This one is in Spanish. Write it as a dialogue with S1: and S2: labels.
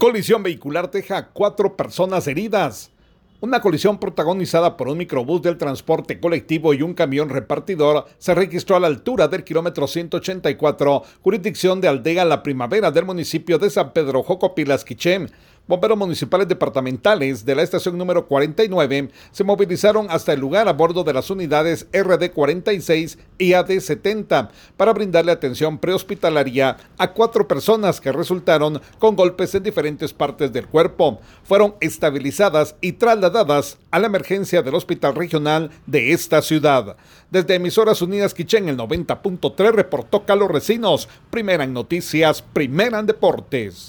S1: Colisión vehicular deja cuatro personas heridas. Una colisión protagonizada por un microbús del transporte colectivo y un camión repartidor se registró a la altura del kilómetro 184, jurisdicción de Aldea La Primavera del municipio de San Pedro Jocopilas. Bomberos municipales departamentales de la estación número 49 se movilizaron hasta el lugar a bordo de las unidades RD46 y AD70 para brindarle atención prehospitalaria a cuatro personas que resultaron con golpes en diferentes partes del cuerpo. Fueron estabilizadas y trasladadas a la emergencia del hospital regional de esta ciudad. Desde Emisoras Unidas Quichén, el 90.3 reportó Carlos Recinos, primera en noticias, primera en deportes.